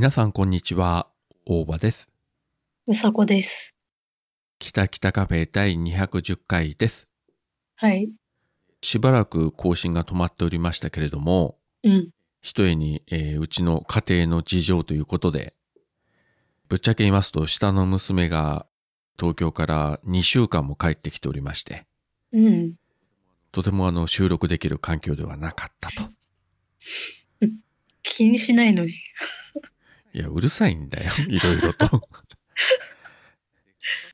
皆さんこんにちは、大場です。うさこです。北北カフェ第210回です。はい。しばらく更新が止まっておりましたけれども、うん。ひとえに、えーうちの家庭の事情ということで、ぶっちゃけ言いますと、下の娘が東京から2週間も帰ってきておりまして、うん。とてもあの収録できる環境ではなかったと。気にしないのに。いや、うるさいんだよ、いろいろと。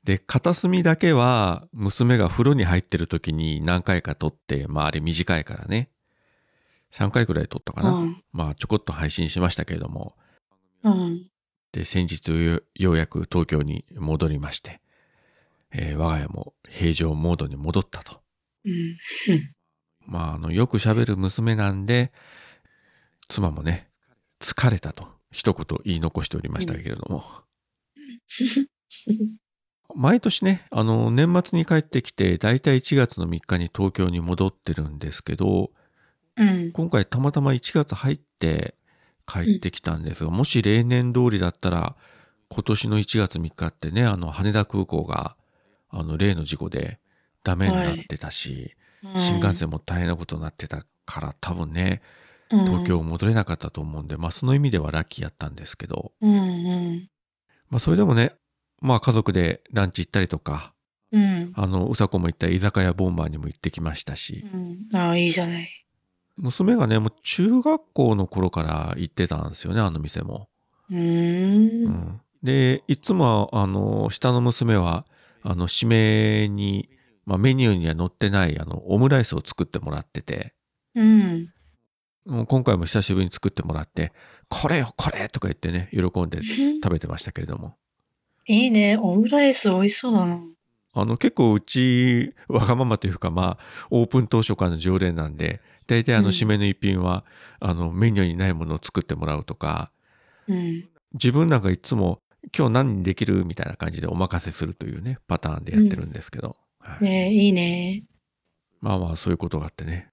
で、片隅だけは、娘が風呂に入ってる時に何回か撮って、まああれ短いからね。3回くらい撮ったかな。うん。まあちょこっと配信しましたけれども。うん。で、先日よようやく東京に戻りまして、えー我が家も平常モードに戻ったと。うん。まああの、よく喋る娘なんで、妻もね、疲れたと一言言い残しておりましたけれども。毎年ね、あの、年末に帰ってきて、だいたい1月の3日に東京に戻ってるんですけど、うん。今回たまたま1月入って帰ってきたんですが、もし例年通りだったら、今年の1月3日ってね、あの、羽田空港が、あの、例の事故でダメになってたし、新幹線も大変なことになってたから、多分ね、東京戻れなかったと思うんで、まあその意味ではラッキーやったんですけど、うん。うん。まあそれでもね、まあ家族でランチ行ったりとか、うん。あの、うさこも行った居酒屋ボンバーにも行ってきましたし、うん。ああ、いいじゃない。娘がね、もう中学校の頃から行ってたんですよね、あの店も。うー。うんん。で、いつも、あの、下の娘は、あの、締めに、まあメニューには載ってない、あの、オムライスを作ってもらってて、うん。もう今回も久しぶりに作ってもらって、これよ、これとか言ってね、喜んで食べてましたけれども。いいね。オムライス美味しそうだな。あの、結構うち、わがままというか、まあ、オープン当初からの常連なんで、大体あの、うん締めの一品は、あの、メニューにないものを作ってもらうとか、うん。自分なんかいつも、今日何にできるみたいな感じでお任せするというね、パターンでやってるんですけど。はいねえ、いいね。まあまあ、そういうことがあってね。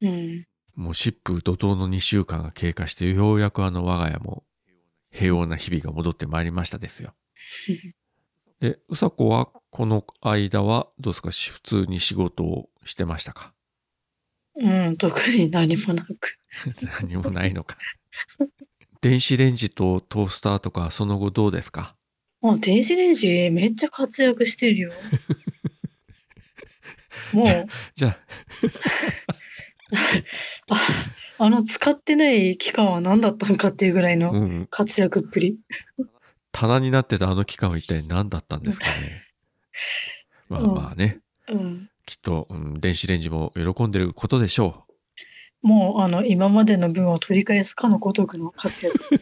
うん。もう疾風怒涛の2週間が経過して、ようやくあの、我が家も平穏な日々が戻ってまいりましたですよ。で、うさこはこの間はどうですか？し普通に仕事をしてましたか？うん。特に何もなく。何もないのか。電子レンジとトースターとかその後どうですか？もう電子レンジめっちゃ活躍してるよ。もう、じゃあ、あ、あの使ってない期間は何だったのかっていうぐらいうのん、活躍っぷり。棚になってたあの期間は一体何だったんですかね。まあまあね、うん。きっと、うん、電子レンジも喜んでることでしょもう、あの、今までの分を取り返すかのごとくの活躍。う。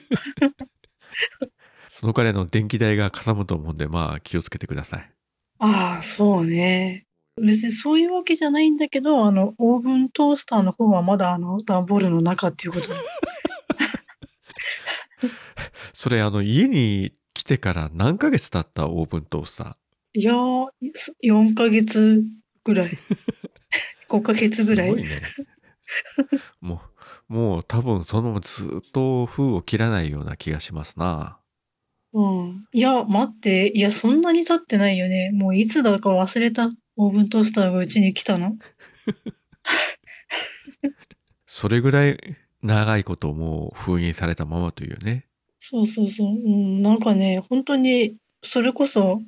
その彼の電気代がかさむと思うんで、まあ気をつけてください。ああ、そうね。別にそういうわけじゃないんだけど、あの、オーブントースターの方はまだあの、段ボールの中っていうことで。それあの家に来てから何ヶ月経った？オーブントースターいやー、4ヶ月ぐらい。5ヶ月ぐらい。すごいね。もう、もう多分そのままずっと封を切らないような気がしますな。うん。いや、待って。いや、そんなに経ってないよね。もういつだか忘れた。オーブントースターがうちに来たの？それぐらい長いこともう封印されたままというね。そうそうそう。うん、なんかね、本当に、それこそ、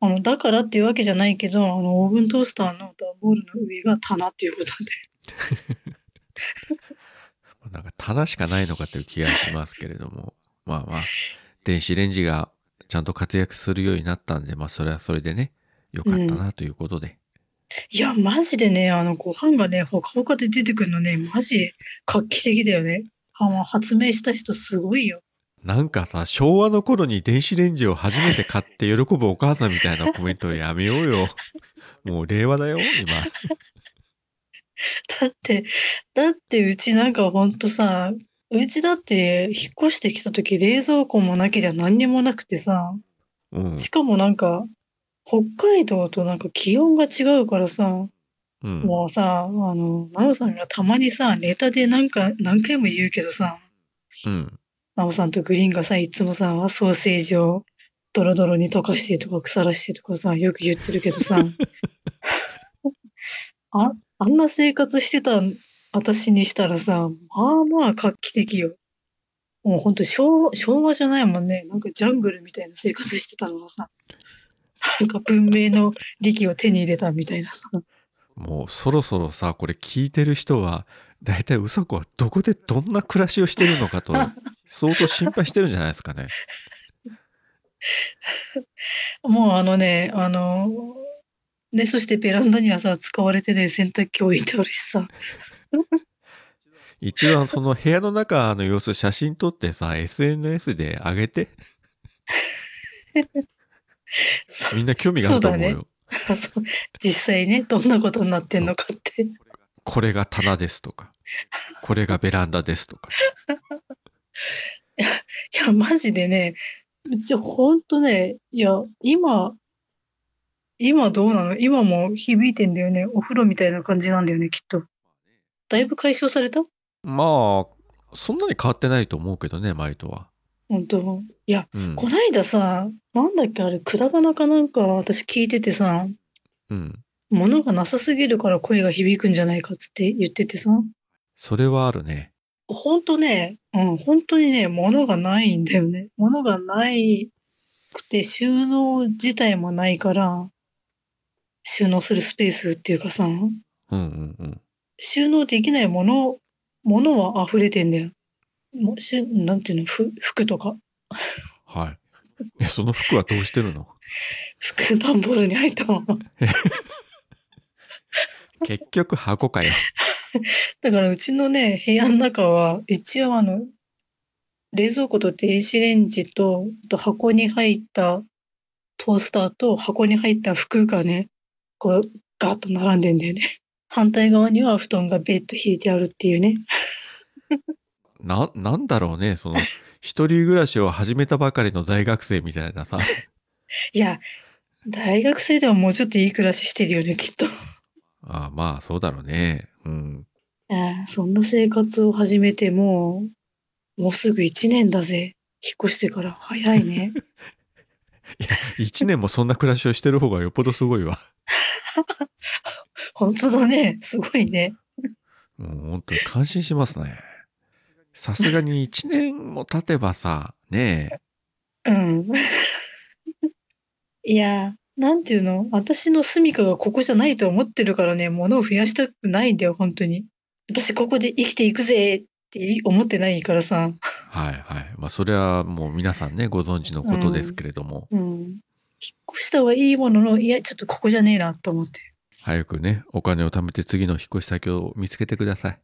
あの、だからっていうわけじゃないけど、あの、オーブントースターの段ボールの上が棚っていうことで。なんか棚しかないのかという気がしますけれども。まあまあ、電子レンジがちゃんと活躍するようになったんで、まあそれはそれでね、よかったなということで。いや、マジでね、あの、ご飯がね、ほかほかで出てくるのね、マジ画期的だよね。あの、発明した人すごいよ。なんかさ、昭和の頃に電子レンジを初めて買って喜ぶお母さんみたいなコメントやめようよ。もう令和だよ、今。だって、だってうちなんかほんとさ、うちだって引っ越してきた時冷蔵庫もなけりゃ何にもなくてさ、うん。しかもなんか、北海道となんか気温が違うからさ、うん。もうさ、あの、なおさんがたまにさ、ネタでなんか何回も言うけどさ、うん。ナオさんとグリーンがさ、いつもさ、ソーセージをドロドロに溶かしてとか腐らしてとかさ、よく言ってるけどさ、あ、あんな生活してた私にしたらさ、まあまあ画期的よ。もうほんと昭昭和じゃないもんね。なんかジャングルみたいな生活してたのがさ、なんか文明の利器を手に入れたみたいなさ。もうそろそろさ、これ聞いてる人は、だいたいうさこはどこでどんな暮らしをしてるのかと、相当心配してるんじゃないですかね。もうあのね、あの、ね、そしてベランダにはさ、使われてね、洗濯機置いてあるしさ。一番その部屋の中の様子写真撮ってさ、SNS で上げて。みんな興味があると思うよ。うそう 実際ね、どんなことになってんのかって。これが棚ですとか、これがベランダですとか。いや、マジでね、うちほんとね、いや、今、今どうなの？今も響いてんだよね。お風呂みたいな感じなんだよね、きっと。だいぶ解消された？まあ、そんなに変わってないと思うけどね、前とは。本当いや、うん。こないださ、なんだっけ、あれ、くだばなかなんか私聞いててさ、うん。物がなさすぎるから声が響くんじゃないかっつって言っててさ、それはあるね。ほんとね、うん、本当にね、物がないんだよね。物がないくて、収納自体もないから、収納するスペースっていうかさ、うんうんうん。収納できないもの、ものは溢れてんだよ。もうしゅなんていうの、ふ服とか？はい。え、その服はどうしてるの？服段ボールに入ったまま。結局箱かよ。だからうちのね、部屋の中は、一応あの、冷蔵庫と電子レンジと、あと箱に入ったトースターと箱に入った服がね、こう、ガーッと並んでんだよね。反対側には布団がベッド引いてあるっていうね。な、なんだろうね、その、一人暮らしを始めたばかりの大学生みたいなさ。いや、大学生でももうちょっといい暮らししてるよね、きっと。ああまあ、そうだろうね。うん。ええそんな生活を始めてもう、もうすぐ一年だぜ。引っ越してから。早いね。いや、一年もそんな暮らしをしてる方がよっぽどすごいわ。本当だね。すごいね。もう本当に感心しますね。さすがに一年も経てばさ、ねえ、うん。いや、なんていうの？私の住処がここじゃないと思ってるからね、物を増やしたくないんだよ、本当に。私ここで生きていくぜって思ってないからさ。はいはい。まあそれはもう皆さんね、ご存知のことですけれども、うん。引っ越したはいいものの、いや、ちょっとここじゃねえなと思って。早くね、お金を貯めて次の引っ越し先を見つけてください。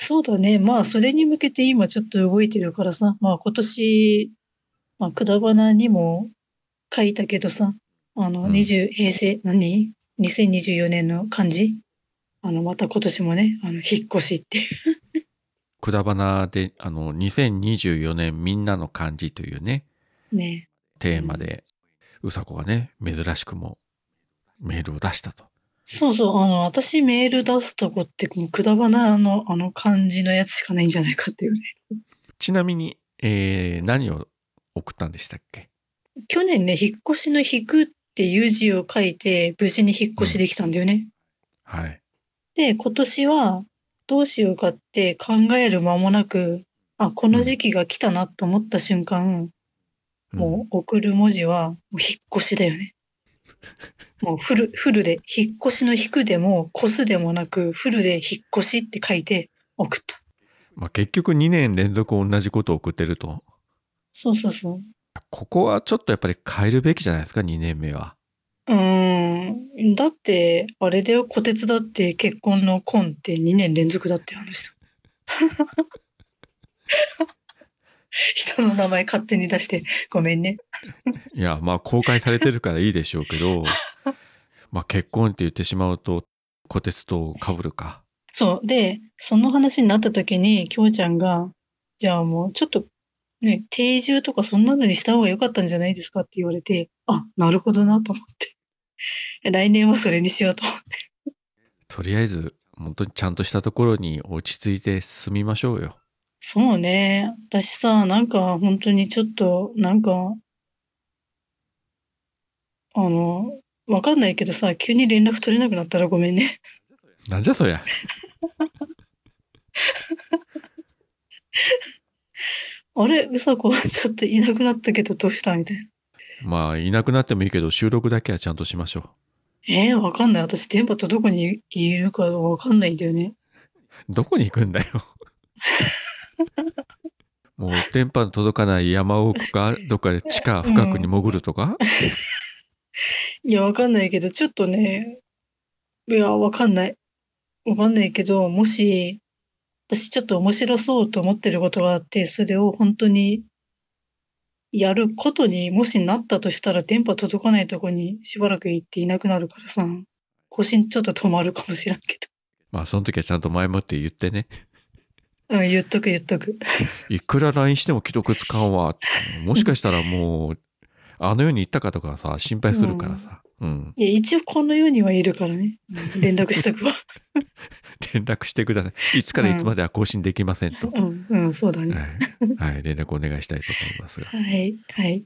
そうだね。まあ、それに向けて今ちょっと動いてるからさ。まあ、今年、まあ、くだばなにも書いたけどさ。あの、うん20、平成、何 ?2024 年の漢字？あの、また今年もね、あの、引っ越しって。くだばなで、あの、2024年みんなの漢字というね、ね。テーマで、うさこがね、珍しくもメールを出したと。そうそう、あの、私メール出すとこって、もうくだばなの、あの漢字のやつしかないんじゃないかっていうね。ちなみに、えー、何を送ったんでしたっけ？去年ね、引っ越しの引くっていう字を書いて、無事に引っ越しできたんだよね。はい。で、今年はどうしようかって考える間もなく、あ、この時期が来たなと思った瞬間、うんもう送る文字はもう引っ越しだよね。もうフル、フルで、引っ越しの引くでも、越すでもなく、フルで引っ越しって書いて送った。まあ、結局2年連続同じことを送ってると、そうそうそう。ここはちょっとやっぱり変えるべきじゃないですか、2年目は。うーん。だって、あれだよ、虎鉄だって結婚の婚って2年連続だって話だ。人の名前勝手に出してごめんね。いや、まあ公開されてるからいいでしょうけど、まあ結婚って言ってしまうと、虎鉄と被るか。そう。で、その話になった時に、きょうちゃんが、じゃあもうちょっと、ね、定住とかそんなのにした方が良かったんじゃないですかって言われて、あ、なるほどなと思って。来年はそれにしようと思って。とりあえず、本当にちゃんとしたところに落ち着いて進みましょうよ。そうね。私さ、なんか本当にちょっと、なんか、あの、わかんないけどさ、急に連絡取れなくなったらごめんね。なんじゃそりゃ。あれ、うさこちょっといなくなったけどどうした？みたいな。まあ、いなくなってもいいけど、収録だけはちゃんとしましょえー、わかんない。私、電波とどこにいるかわかんないんだよね。う。どこに行くんだよ。もう、電波の届かない山奥か、どっかで地下深くに潜るとか、いや、わかんないけど、ちょっとね、いや、わかんない。わかんないけど、もし、私ちょっと面白そうと思ってることがあって、それを本当にやることにもしなったとしたら、電波届かないとこにしばらく行っていなくなるからさ、更新ちょっと止まるかもしらんけまあ、その時はちゃんと前もって言ってね。ど。うん、言っとく言っとく。いくら LINE しても既読つかんわ。もしかしたらもう、あの世に行ったかとかさ、心配するからさ。うん。いや、一応この世にはいるからね。うん連絡しとくわ。連絡してください。いつからいつまでは更新できませんと。うん、うん、そうだね。はい。はい。連絡お願いしたいと思いますが。はい、はい。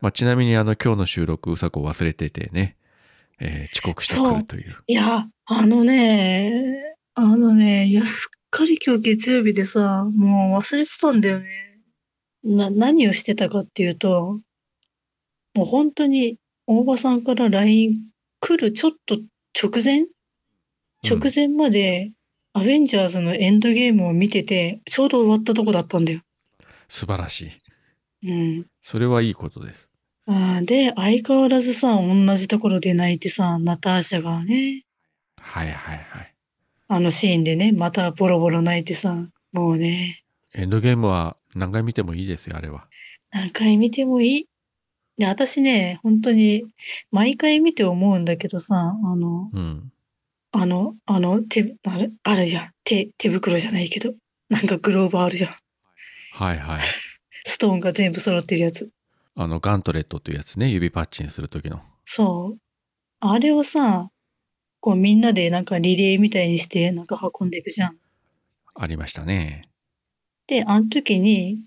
まあ、ちなみにあの、今日の収録、うさこ忘れててね、えー遅刻してくるという。いや、あのね、あのね、いや、すっかり今日月曜日でさ、もう忘れてたんだよね。な、何をしてたかっていうと、もう本当に大場さんから LINE 来るちょっと直前？直前まで、アベンジャーズのエンドゲームを見てて、ちょうど終わったとこだったんだよ。素晴らしい。うん。それはいいことです。あーで、相変わらずさ、同じところで泣いてさ、ナターシャがね、はいはいはい。あのシーンでね、またボロボロ泣いてさ、もうね、エンドゲームは何回見てもいいですよ、あれは。何回見てもいい。で、私ね、本当に、毎回見て思うんだけどさ、あの、うん。あの、あの、手、あれ、あるじゃん。手、手袋じゃないけど。なんかグローブあるじゃん。はいはい。ストーンが全部揃ってるやつ。あの、ガントレットというやつね、指パッチンする時の。そう。あれをさ、こうみんなでなんかリレーみたいにしてなんか運んでいくじゃん。ありましたね。で、あの時に、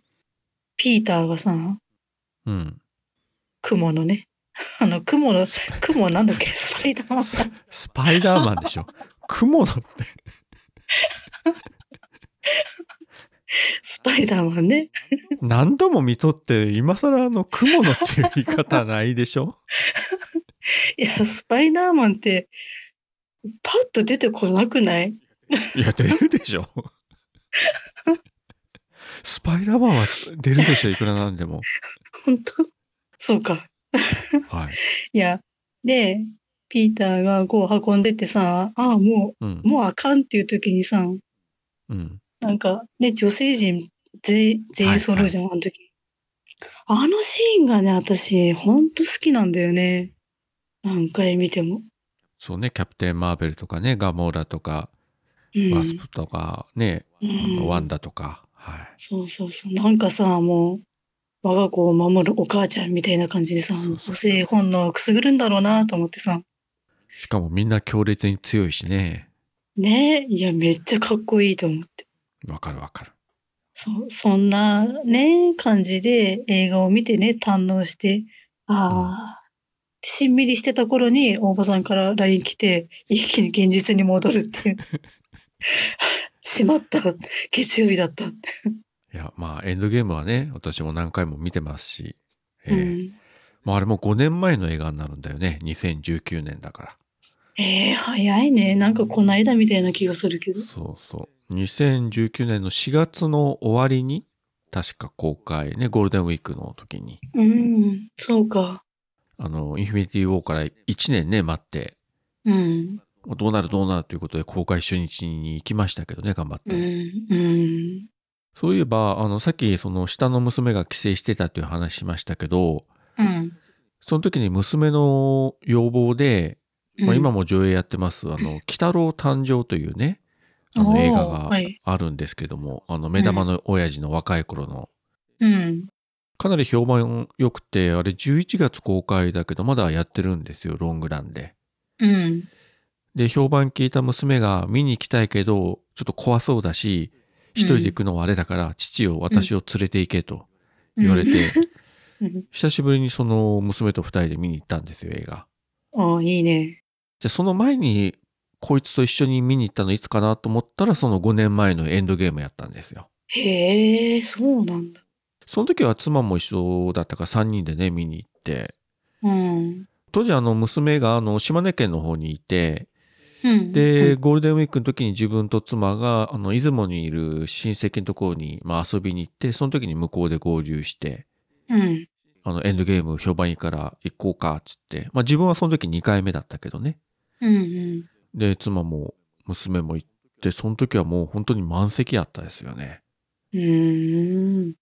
ピーターがさ、うん。雲のね、あの雲の、雲なんだっけ、スパイダーマンススパイダーマンでしょ？雲のって。スパイダーマンね。何度も見とって、今更あの雲のっていう言い方ないでしょ？いや、スパイダーマンって、パッと出てこなくない？いや、出るでしょスパイダーマンは出るでしょ、いくらなんでも。本当？そうか。はい。いや、で、ピーターがこう運んでってさ、ああ、もうんう、。もうあかんっていう時にさ、うん。なんかね、女性陣全員全員揃うじゃん、あの時。あのシーンがね、私、ほんと好きなんだよね。何回見ても。そうね、キャプテン・マーベルとかね、ガモーラとか、うん。ワスプとか、ね、うあのんワンダとか、はい。そうそうそう。なんかさ、もう、我が子を守るお母ちゃんみたいな感じでさ、そうそう母性本能をくすぐるんだろうなと思ってさ。しかもみんな強烈に強いしね。ねえ、いや、めっちゃかっこいいと思って。わかるわかる。そ、そんなね、感じで映画を見てね、堪能して、ああ、しんみりしてた頃に大場さんから LINE 来て、一気に現実に戻るっていう。しまった。月曜日だった。いや、まあ、エンドゲームはね、私も何回も見てますし、えうーん。まあ、あれも5年前の映画になるんだよね。2019年だから。ええ早いね。なんかこないだみたいな気がするけど。そうそう。2019年の4月の終わりに、確か公開ね、ゴールデンウィークの時に、うん、そうか。あの、インフィニティ・ウォーから1年ね、待って、うん、どうなるどうなるということで公開初日に行きましたけどね、頑張って。うん、うん、そういえば、あの、さっきその下の娘が帰省してたという話しましたけど、うん。その時に娘の要望で、まあ、今もも上映やってます、あの、鬼太郎誕生というね、あの映画がはい。あるんですけども、あの、目玉の親父の若い頃の、うん。かなり評判良くて、あれ11月公開だけど、まだやってるんですよ、ロングランで。うん。で、評判聞いた娘が見に行きたいけど、ちょっと怖そうだし、一人で行くのはあれだから、父を私を連れて行けと言われて、うん。久しぶりにその娘と二人で見に行ったんですよ、映画。ああ、いいね。じゃあその前に、こいつと一緒に見に行ったのいつかなと思ったら、その5年前のエンドゲームやったんですよ。へえ、そうなんだ。その時は妻も一緒だったから3人でね、見に行って、うん。当時あの娘があの島根県の方にいて、うん。で、うんゴールデンウィークの時に自分と妻が、あの、出雲にいる親戚のところに、まあ遊びに行って、その時に向こうで合流して、うん。あの、エンドゲーム評判いいから行こうか、つって。まあ自分はその時2回目だったけどね。うん。うん。で、妻も娘も行って、その時はもう本当に満席やったですよね。うーん。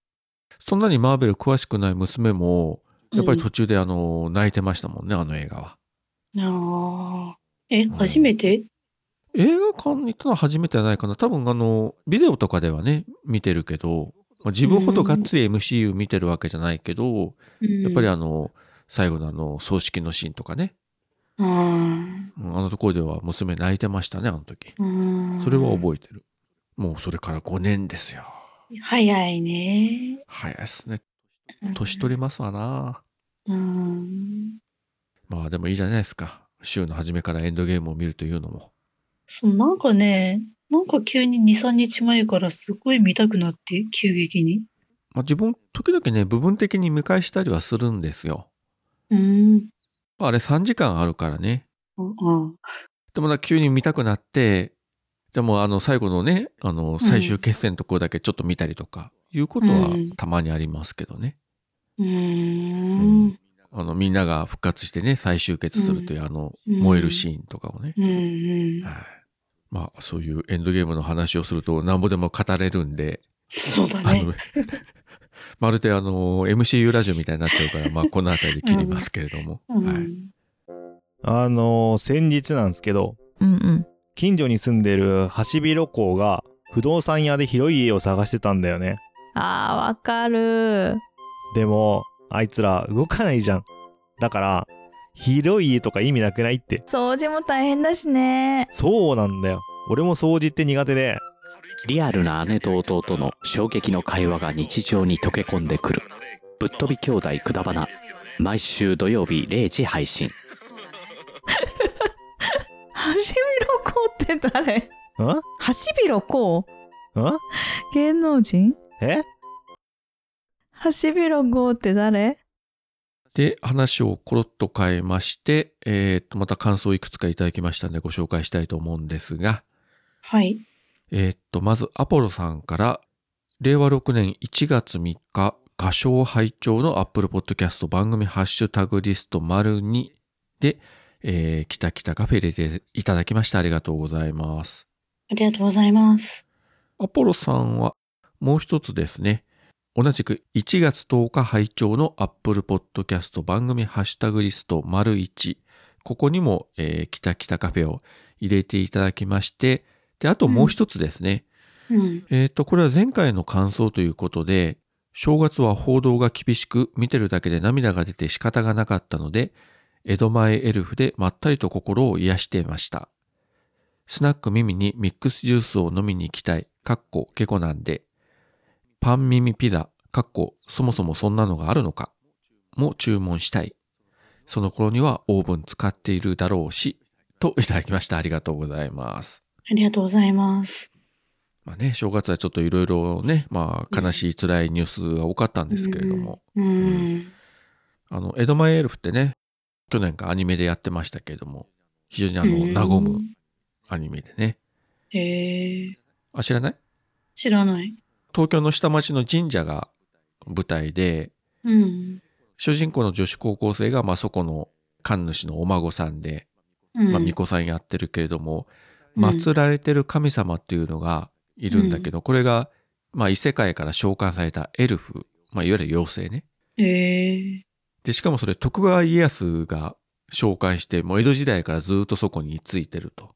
そんなにマーベル詳しくない娘も、やっぱりうん途中であの、泣いてましたもんね、あの映画は。ああ。え、ん初めて？映画館に行ったのは初めてじゃないかな。多分あの、ビデオとかではね、見てるけど、まあ自分ほどがっつり MCU 見てるわけじゃないけど、やっぱりああの、最後のあの、葬式のシーンとかね、あうんあのところでは娘泣いてましたね、あの時。ー。それはえ覚えてる。もうそれから5年ですよ。早いね。早いですね。年取りますわな。うん。まあでもいいじゃないですか。週の初めからエンドゲームを見るというのも。そう、なんかね、なんか急に2、3日前からすごい見たくなって、急激に。まあ自分、時々ね、部分的に見返したりはするんですよ。うーん。まああれ3時間あるからね。うんうん。でもな、急に見たくなって、じゃあもうあの最後のね、あの最終決戦のところだけちょっと見たりとか、いうことはうんたまにありますけどね。うーん。あのみんなが復活してね、再集結するというあのうん燃えるシーンとかをね。うんうん。はい。まあそういうエンドゲームの話をするとなんぼでも語れるんで、そうだあのね。まるであの MCU ラジオみたいになっちゃうから、まあこの辺りで切りますけれども。うはい。ん。あのー先日なんですけど、うんうん。近所に住んでるハシビロコウが不動産屋で広い家を探してたんだよね。あー、わかる。でも、あいつら動かないじゃん。だから、広い家とか意味なくないって。掃除も大変だしね。そうなんだよ。俺も掃除って苦手で、リアルな姉と弟の衝撃の会話が日常に溶け込んでくる。ぶっ飛び兄弟くだばな。毎週土曜日0時配信。ハシビロコウって誰？ん？ハシビロコウん？芸能人？え？ハシビロコウって誰？で、話をコロッと変えまして、えーっと、また感想をいくつかいただきましたのでご紹介したいと思うんですが、はい。えーっと、まず、アポロさんから、令和6年1月3日、歌唱拝聴の Apple Podcast 番組ハッシュタグリスト丸2で、えー、きたきたカフェ入れていただきましてありがとうございます。ありがとうございます。アポロさんはもう一つですね。同じく1月10日拝聴の Apple Podcast 番組ハッシュタグリスト丸1。ここにも、えー、きたきたカフェを入れていただきまして、で、あともう一つですね。うん。えっ、と、これは前回の感想ということで、正月は報道が厳しく、見てるだけで涙が出て仕方がなかったので、江戸前エルフでまったりと心を癒していました。スナック耳にミックスジュースを飲みに行きたい、かっこケコなんで、パン耳ピザ、かっこそもそもそんなのがあるのか、も注文したい。その頃にはオーブン使っているだろうし、といただきました。ありがとうございます。ありがとうございます。まあね、正月はちょっといろいろね、まあ悲しい辛いニュースが多かったんですけれども、うん。うん。あの、江戸前エルフってね、去年かアニメでやってましたけれども、非常にあの、うん和むアニメでね。へえ。あ、知らない？知らない。東京の下町の神社が舞台で、うん。主人公の女子高校生が、まあそこの神主のお孫さんで、うん。まあ巫女さんやってるけれども、うん祀られてる神様っていうのがいるんだけど、これが、まあ異世界から召喚されたエルフ、まあいわゆる妖精ね。へえ。で、しかもそれ徳川家康が召喚して、もう江戸時代からずっとそこに居ついてると。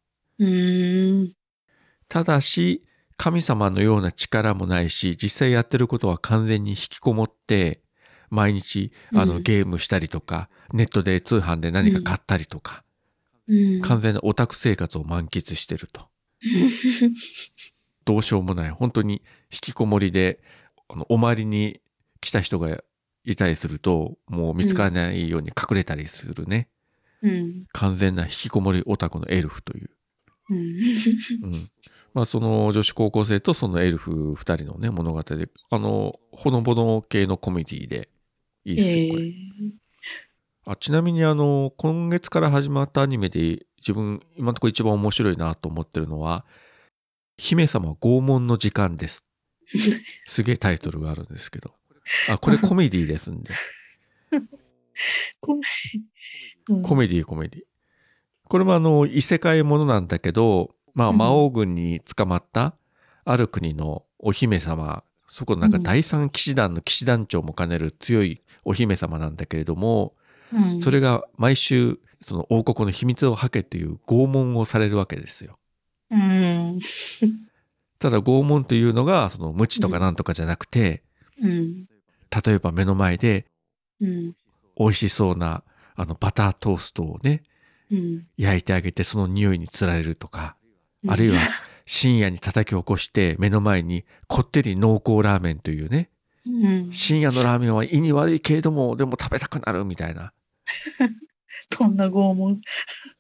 ただし、神様のような力もないし、実際やってることは完全に引きこもって、毎日、あの、うんゲームしたりとか、ネットで通販で何か買ったりとか、うん。完全なオタク生活を満喫してると。どうしようもない本当に引きこもりであのお参りに来た人がいたりするともう見つからないように隠れたりするね、うん。完全な引きこもりオタクのエルフという、うん。うん、まあその女子高校生とそのエルフ2人のね物語であのほのぼの系のコメディでいいですよこれ、えあちなみにあの今月から始まったアニメで自分今のところ一番面白いなと思ってるのは「姫様拷問の時間です」すげえタイトルがあるんですけどあこれコメディですんで。コメうん。コメディコメディこれもあの異世界ものなんだけどまあうん。魔王軍に捕まったある国のお姫様そこのなんか第三騎士団の騎士団長も兼ねる強いお姫様なんだけれども、うん。それが毎週その王国の秘密を吐けという拷問をされるわけですよ。うん。ただ拷問というのがその無知とかなんとかじゃなくて、うん。例えば目の前でうん。美味しそうなあのバタートーストをねうん。焼いてあげてその匂いにつられるとか、あるいは深夜に叩き起こして目の前にこってり濃厚ラーメンというねうん。深夜のラーメンは胃に悪いけれどもでも食べたくなるみたいな どんな拷問。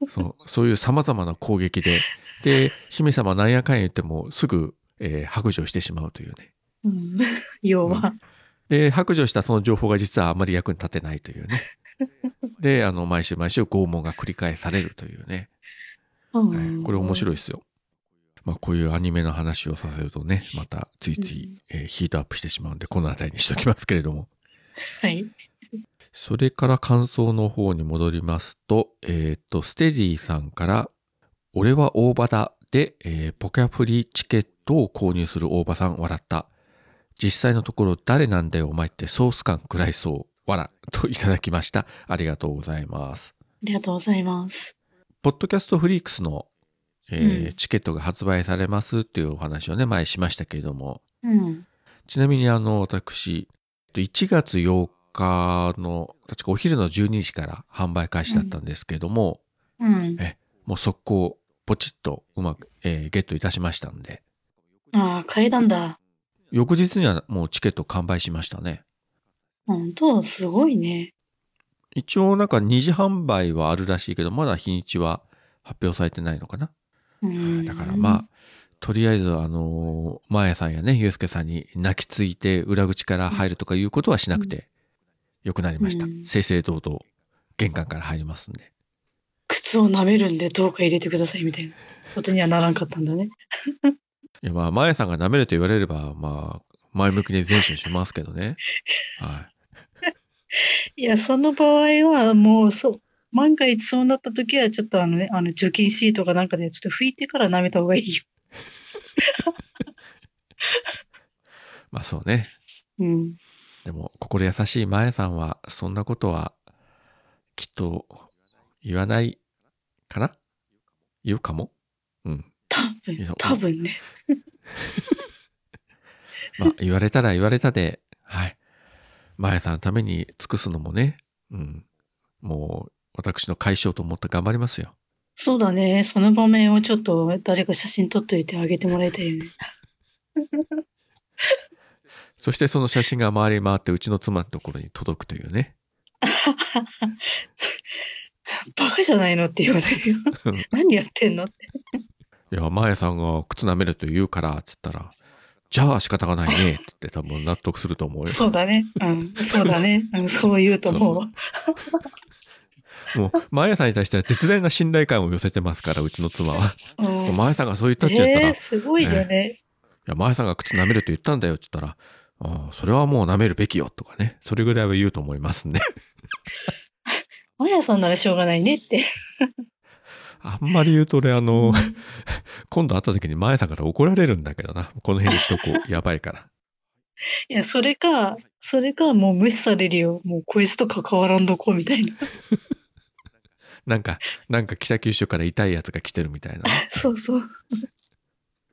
そうそういう様々な攻撃でで姫様なんやかんや言ってもすぐ、えー白状してしまうというねうん。要は。で白状したその情報が実はあまり役に立てないというね であの毎週毎週拷問が繰り返されるというね、はいこれ面白いい。ですよ。まあこういうアニメの話をさせるとね、またついつい、えーヒートアップしてしまうんで、この辺りにしときますけれども。はい。それから感想の方に戻りますと、えっ、と、ステディさんから、俺は大場だで、えーポキャプリチケットを購入する大場さん笑った。実際のところ誰なんだよお前ってソース感食らいそう。笑といただきました。ありがとうございます。ありがとうございます。ポッドキャストフリークスの、えーうんチケットが発売されますっていうお話をね、前しましたけれども、うん。ちなみにあの、私、1月8日の、確かお昼の12時から販売開始だったんですけれども、うん。えもう速攻、ポチッとうまく、えーゲットいたしましたんで、ああ、階段だ。翌日にはもうチケット完売しましたね。本当すごいね。一応なんか二次販売はあるらしいけど、まだ日にちは発表されてないのかな。うん。だからまあ、とりあえずあのー、マーヤさんやね、ユうスケさんに泣きついて裏口から入るとかいうことはしなくてよくなりました。うん正々堂々、玄関から入りますんで。靴を舐めるんでどうか入れてくださいみたいなことにはならんかったんだね。いやまあ、マーヤさんが舐めると言われれば、まあ、前向きに前進しますけどね。はい。いや、その場合はもうそう、万が一そうなった時はちょっとあのね、あの除菌シートかなんかでちょっと拭いてから舐めた方がいいよ。まあそうね。うん。でも、心優しいマーヤさんは、そんなことは、きっと、言わないかな？言うかも？分、多分ね。まあ、言われたら言われたで、はい。マーヤさんのために尽くすのもね、うん。もう、私の解消と思って頑張りますよ。そうだね。その場面をちょっと誰か写真撮っといてあげてもらいたいよね。そしてその写真が回り回ってうちの妻のところに届くというね。バカじゃないのって言われるよ。何やってんのって。いや、マーヤさんが靴舐めると言うから、つったら、じゃあ仕方がないね、って多分納得すると思うよ。そうだね。うん。そうだね。うん、そう言うと思うわ。もう、マーヤさんに対しては絶大な信頼感を寄せてますから、うちの妻は。うんマーヤさんがそう言ったって言ったら、えー、いすごいよね。や、マーヤさんが靴舐めると言ったんだよ、って言ったら、ああそれはもう舐めるべきよ、とかね。それぐらいは言うと思いますね。マヤさんならしょうがないねって。あんまり言うと俺、あの、今度会った時にマーヤさんから怒られるんだけどな。この辺にしとこう。やばいから。いや、それか、それかもう無視されるよ。もうこいつと関わらんどこうみたいな。なんか、なんか北九州から痛いやつが来てるみたいなね。そうそう。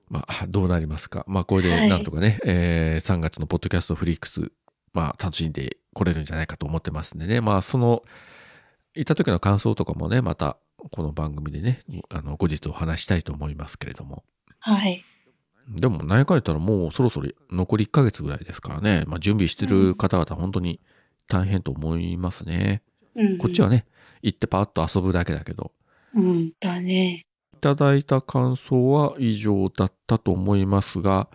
まあ、どうなりますか。まあ、これではいなんとかね、えー3月のポッドキャストフリークス、まあ、楽しんでこれるんじゃないかと思ってますんでね。まあ、その、行った時の感想とかもね、また、この番組でね、あの、後日お話したいと思いますけれども。はい。でも、何回言ったらもうそろそろ残り1ヶ月ぐらいですからね。まあ、準備してる方々本当に大変と思いますね。うんこっちはね、行ってパーッと遊ぶだけだけど。うん、だね。いただいた感想は以上だったと思いますが、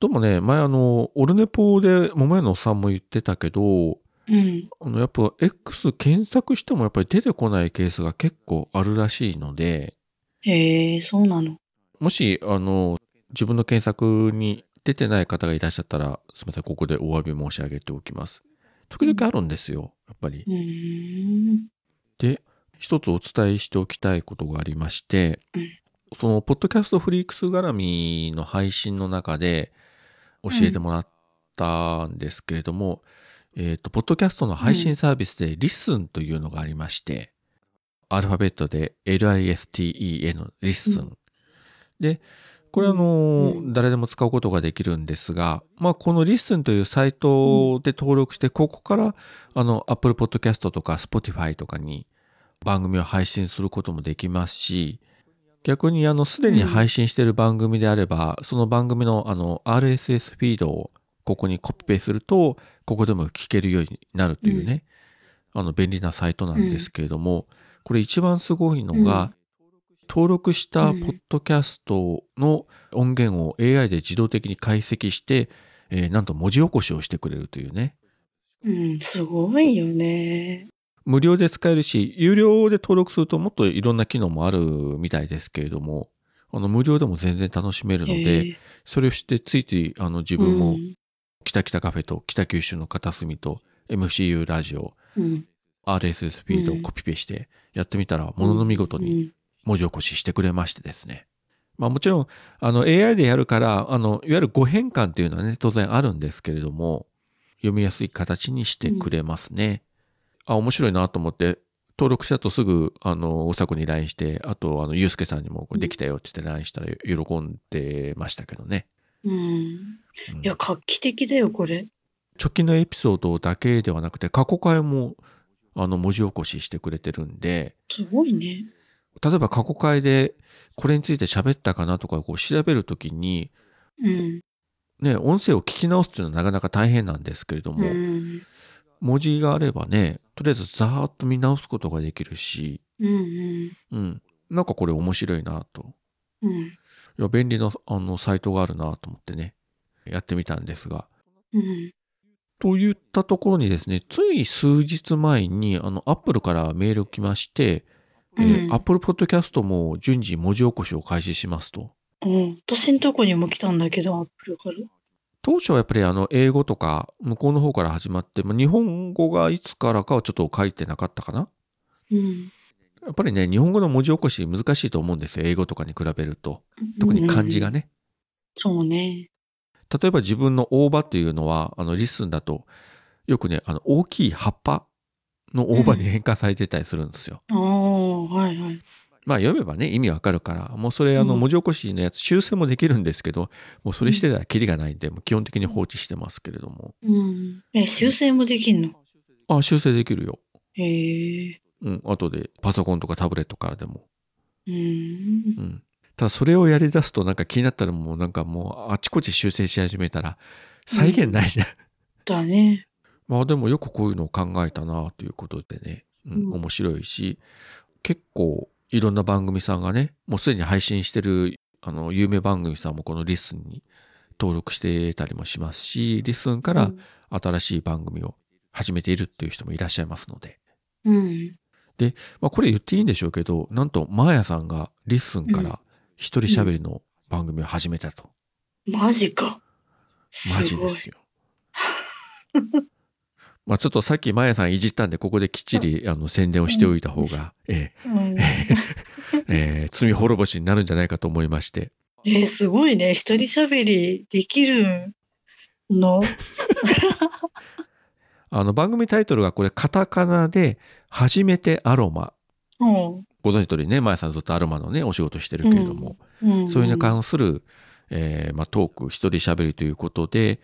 でもね、前あの、オルネポで桃屋のおっさんも言ってたけど、うん。あの、やっぱ X 検索してもやっぱり出てこないケースが結構あるらしいので、へえ、そうなの。もし、あの、自分の検索に出てない方がいらっしゃったら、すみません、ここでお詫び申し上げておきます。時々あるんですよ、やっぱりう。ーん。で、一つお伝えしておきたいことがありまして、うんその、ポッドキャストフリークス絡みの配信の中で教えてもらったんですけれども、えっ、と、ポッドキャストの配信サービスでリッスンというのがありまして、アルファベットで LISTEN、リッスン。で、これあの、うん誰でも使うことができるんですが、まあ、このリッスンというサイトで登録して、ここから、あの、Apple Podcast とか Spotify とかに番組を配信することもできますし、逆にあの、すでに配信している番組であれば、その番組のあの、RSS フィードをここにコピペすると、ここでも聞けるようになるというね、あの、便利なサイトなんですけれども、これ一番すごいのが、登録したポッドキャストの音源を AI で自動的に解析して、えーなんと文字起こしをしてくれるというね。うん、すごいよね。無料で使えるし、有料で登録するともっといろんな機能もあるみたいですけれども、あの無料でも全然楽しめるのへで、え。それをしてついついあの自分もうん北北カフェと北九州の片隅と MCU ラジオ、うん。RSS フィードをコピペしてやってみたら、ものの見事にうん文字起こししてくれましてですね。まあもちろん、あの AI でやるから、あの、いわゆる語変換っていうのはね、当然あるんですけれども、読みやすい形にしてくれますね。あ、面白いなと思って、登録したとすぐ、あの、おさこに LINE して、あと、あの、ゆうすけさんにもできたよって言って LINE したら喜んでましたけどね。うん。うんいや、画期的だよ、これ。直近のエピソードだけではなくて、過去回も、あの、文字起こししてくれてるんで、すごいね。例えば過去回でこれについて喋ったかなとかこう調べるときに、うん。ね、音声を聞き直すっていうのはなかなか大変なんですけれども、うん。文字があればね、とりあえずざーっと見直すことができるし、うんうん。うん。なんかこれ面白いなと。うん。いや、便利なあのサイトがあるなと思ってね、やってみたんですが。うん。といったところにですね、つい数日前に、あの、アップルからメール来まして、えーうん Apple Podcast も順次文字起こしを開始しますと。うん。私んとこにも来たんだけど、アップルから。当初はやっぱりあの英語とか向こうの方から始まって、まあ、日本語がいつからかはちょっと書いてなかったかなうん。やっぱりね、日本語の文字起こし難しいと思うんですよ。英語とかに比べると。特に漢字がね。ね。そうね。例えば自分の大葉っていうのは、あのリッスンだと、よくね、あの大きい葉っぱの大葉に変換されてたりするんですよ。ああ、はいはい。まあ読めばね、意味わかるから、もうそれあのうん文字起こしのやつ修正もできるんですけど、もうそれしてたらキリがないんで、もう基本的に放置してますけれども。うん。え、修正もできんの？あ、修正できるよ。へえ。うん、後でパソコンとかタブレットからでも。うん。うん。ただそれをやり出すとなんか気になったらもうなんかもうあちこち修正し始めたら再現ないじゃん。だね。まあでもよくこういうのを考えたなということでね、うんうん面白いし、結構いろんな番組さんがね、もうすでに配信してるあの有名番組さんもこのリッスンに登録してたりもしますし、リッスンから新しい番組を始めているっていう人もいらっしゃいますので、うん。まあこれ言っていいんでしょうけど、なんとマーヤさんがリッスンから一人喋りの番組を始めたと。マジか。マジ。ですよ。まあちょっとさっきマーヤさんいじったんで、ここできっちりあの宣伝をしておいた方が、えうんええー 罪滅ぼしになるんじゃないかと思いまして。えーすごいね。一人喋りできるの？あの番組タイトルがこれカタカナで、初めてアロマ。うん。ご存知通りね、マーヤさんずっとアロマのね、お仕事してるけれども、うん。そういうのに関する、えーまあ、トーク、一人喋りということで、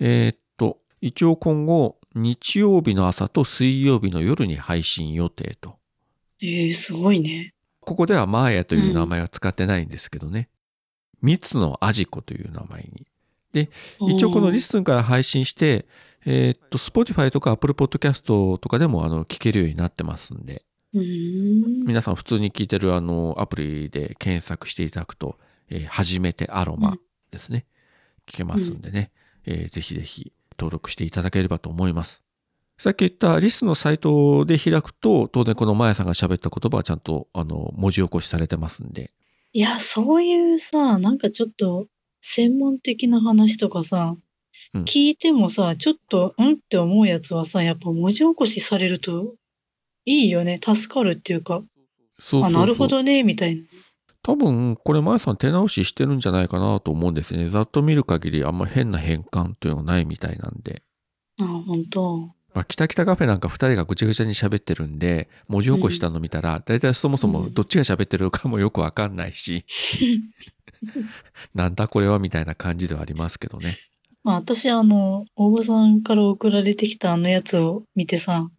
えーっと、一応今後、日曜日の朝と水曜日の夜に配信予定と。えー、すごいね。ここではマーヤという名前は使ってないんですけどね。三つのアジコという名前に。一応このリスンから配信して、えーっと、Spotify とか Apple Podcast とかでもあの聞けるようになってますんで、ん。皆さん普通に聞いてるあのアプリで検索していただくと、えー初めてアロマですね。聞けますんでね、えーぜひぜひ登録していただければと思います。さっき言ったリスのサイトで開くと、当然このマヤさんが喋った言葉はちゃんとあの文字起こしされてますんで、いや、そういうさ、なんかちょっと専門的な話とかさ、うん聞いてもさ、ちょっと、んって思うやつはさ、やっぱ文字起こしされるといいよね。助かるっていうか、そうあ、なるほどね、みたいな。多分、これ、マヤさん手直ししてるんじゃないかなと思うんですね。ざっと見る限り、あんま変な変換というのがないみたいなんで。あ、本当。まあ、キタキタカフェなんか二人がぐちゃぐちゃに喋ってるんで、文字起こししたの見たら、だいたいそもそもどっちが喋ってるのかもよくわかんないし、なんだこれはみたいな感じではありますけどね。まあ、私、あの、大場さんから送られてきたあのやつを見てさ、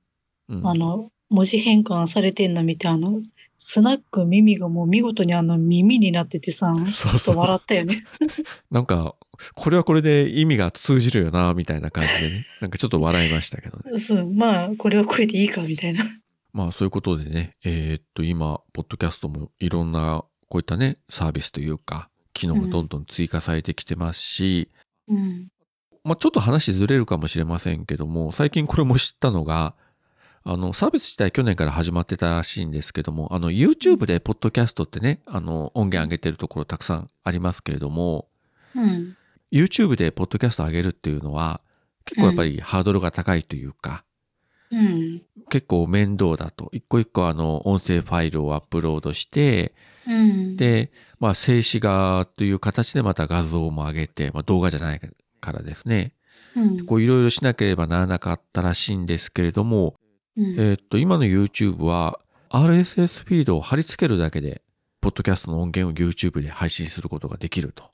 うんあの、文字変換されてんの見て、あの、スナック耳がもう見事にあの耳になっててさ、そうちょっと笑ったよね。なんか、これはこれで意味が通じるよな、みたいな感じでね。なんかちょっと笑いましたけどね。そう、まあ、これはこれでいいか、みたいな。まあそういうことでね、えーっと今、ポッドキャストもいろんなこういったね、サービスというか、機能がどんどん追加されてきてますし、うん。まあちょっと話ずれるかもしれませんけども、最近これも知ったのが、あの、サービス自体去年から始まってたらしいんですけども、あの、YouTube でポッドキャストってね、あの、音源上げてるところたくさんありますけれども、うん。YouTube でポッドキャスト上げるっていうのは、結構やっぱりハードルが高いというか、うん。結構面倒だと。一個一個あの、音声ファイルをアップロードして、うん。で、まあ、静止画という形でまた画像も上げて、まあ、動画じゃないからですね。うん、こういろいろしなければならなかったらしいんですけれども、うんえーっと、今の YouTube は RSS フィードを貼り付けるだけで、ポッドキャストの音源を YouTube で配信することができると。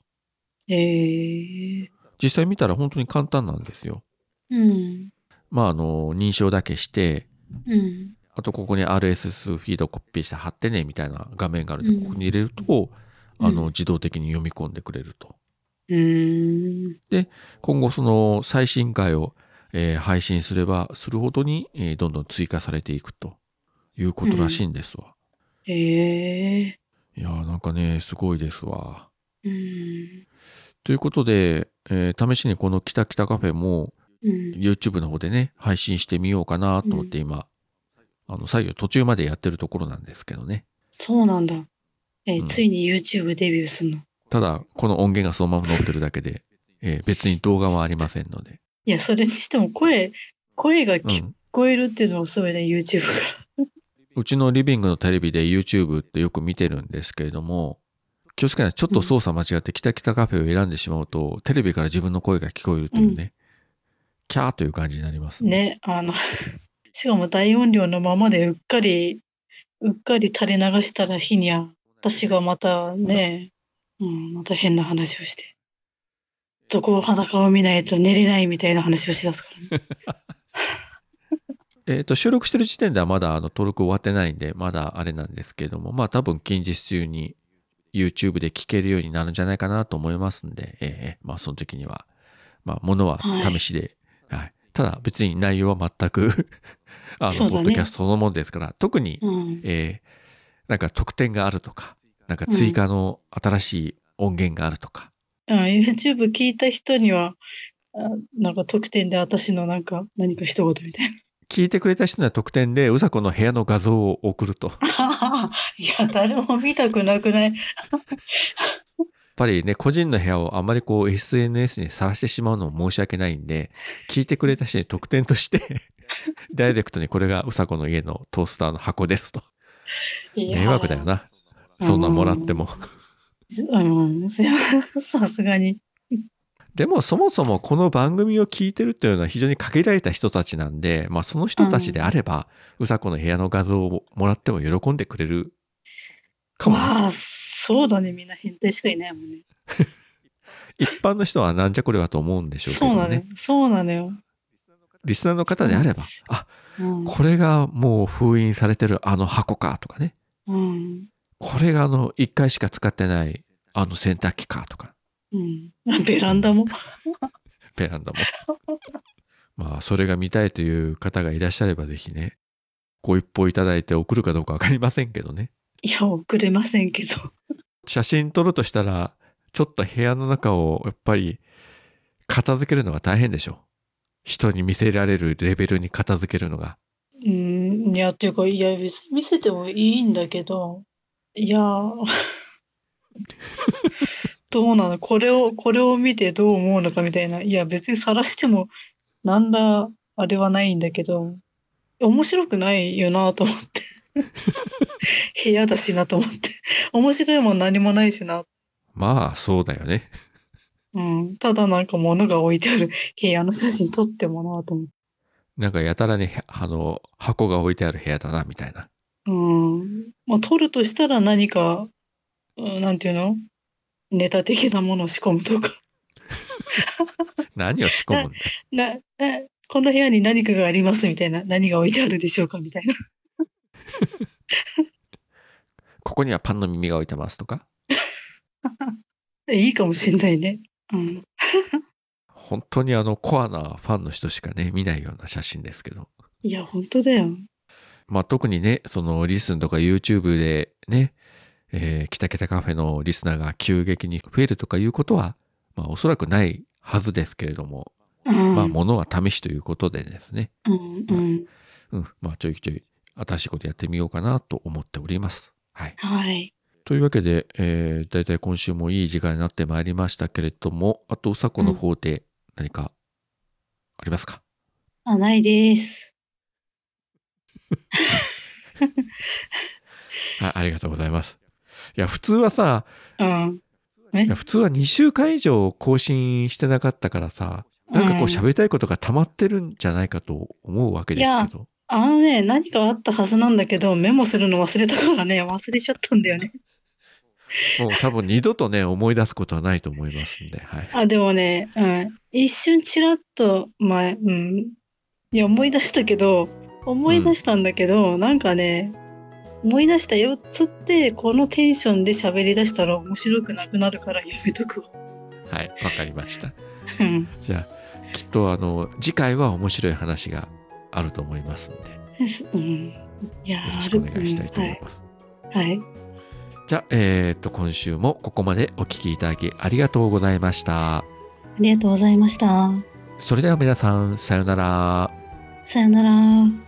えー。実際見たら本当に簡単なんですよ。うん。まあ、あの、認証だけして、うん。あとここに RSS フィードコピーして貼ってねみたいな画面があるんで、うんここに入れると、あの、うん自動的に読み込んでくれると。うーん。今後その最新回を、えー配信すればするほどに、えーどんどん追加されていくということらしいんですわ。ええいやーなんかね、すごいですわ。うん。ということで、えー試しにこのキタキタカフェもうん。YouTube の方でね、配信してみようかなと思って今、あの、作業途中までやってるところなんですけどね。そうなんだ。えーうんついに YouTube デビューすんの。ただ、この音源がそのまま載ってるだけで、えー別に動画はありませんので。いや、それにしても声、声がう聞ん。こえるっていうのもすごいね、YouTube から。うちのリビングのテレビで YouTube ってよく見てるんですけれども、気をつけない。ちょっと操作間違ってキタキタカフェを選んでしまうと、テレビから自分の声が聞こえるというね、キャーという感じになります。ね、あの、しかも大音量のままでうっかり、うっかり垂れ流したら日にゃ、私がまたね、うん、また変な話をして。どこを裸を見ないと寝れないみたいな話をしだすからね。えっ、と、収録してる時点ではまだあの登録終わってないんで、まだあれなんですけれども、まあ多分近日中に YouTube で聞けるようになるんじゃないかなと思いますんで、ええまあその時には、まあものは試しで、はい。ただ別に内容は全くあの、ね。ポッドキャストそのものですから、特に、うん。えーなんか特典があるとか、なんか追加の新しい音源があるとか、うん YouTube 聞いた人には、あなんか特典で私のなんか何か一言みたい聞いてくれた人には特典で、うさこの部屋の画像を送ると。いや、誰も見たくなくない？ぱりね、個人の部屋をあまりこう SNS にさらしてしまうのも申し訳ないんで、聞いてくれた人に特典として、ダイレクトにこれがうさこの家のトースターの箱ですと。迷惑だよな。そんなんもらっても。うん、ささすがに。でもそもそもこの番組を聞いてるというのは非常に限られた人たちなんで、まあその人たちであれば、うさこの部屋の画像をもらっても喜んでくれるかもね、まあ、そうだね。みんな変態しかいないもんね。一般の人はなんじゃこれはと思うんでしょうけどねそうなのよ。。そうなのよ。リスナーの方であればあ、うん。これがもう封印されてるあの箱かとかね。うん。これがあの一回しか使ってないあの洗濯機かとか、うん。ベランダも。ベランダも。まあ、それが見たいという方がいらっしゃればぜひね、ご一報いただいて送るかどうかわかりませんけどね。いや、送れませんけど。写真撮るとしたら、ちょっと部屋の中をやっぱり片付けるのが大変でしょ？人に見せられるレベルに片付けるのが。うん、いや、っていうか、いや、別に見せてもいいんだけど、いや、どうなの？これを、これを見てどう思うのかみたいな。いや、別に晒しても、なんだ、あれはないんだけど、面白くないよなと思って。部屋だしなと思って。面白いもん何もないしな。まあ、そうだよね。うん。ただなんか物が置いてある部屋の写真撮ってもなと思って。なんかやたらに、あの、箱が置いてある部屋だな、みたいな。うん。まあ、撮るとしたら何か、うんなんていうの？ネタ的なものを仕込むとか。何を仕込むんだよ。な、え、この部屋に何かがありますみたいな。何が置いてあるでしょうかみたいな。ここにはパンの耳が置いてますとか？いいかもしんないね。うん。本当にあの、コアなファンの人しかね、見ないような写真ですけど。いや、本当だよ。まあ、特にね、そのリスンとか YouTube でね、えー、北北カフェのリスナーが急激に増えるとかいうことは、まあ、おそらくないはずですけれども、うん。まあ、ものは試しということでですね、うん、うん。うん、まあ、ちょいちょい新しいことやってみようかなと思っております。はい。はい。というわけで、えー、だいたい今週もいい時間になってまいりましたけれども、あと、うさこの方で何かありますか、あ、ないです。はい、ありがとうございます。いや、普通はさ、うん。いや普通は2週間以上更新してなかったからさ、なんかこううん喋りたいことが溜まってるんじゃないかと思うわけですけど。あのね、何かあったはずなんだけど、メモするの忘れたからね、忘れちゃったんだよね。もう多分二度とね、思い出すことはないと思いますんで、はい。あ、でもね、うん。一瞬ちらっと前、うん。いや、思い出したけど、思い出したんだけど、なんかね、思い出したよっつって、このテンションで喋り出したら面白くなくなるからやめとくわ。はい、わかりました。うん。じゃあ、きっとあの、次回は面白い話があると思いますんで、ようん。いやろしくお願いしたいと思います。うんはい。はい。じゃあ、えーっと、今週もここまでお聞きいただきありがとうございました。ありがとうございました。それでは皆さん、さようなら。さよなら。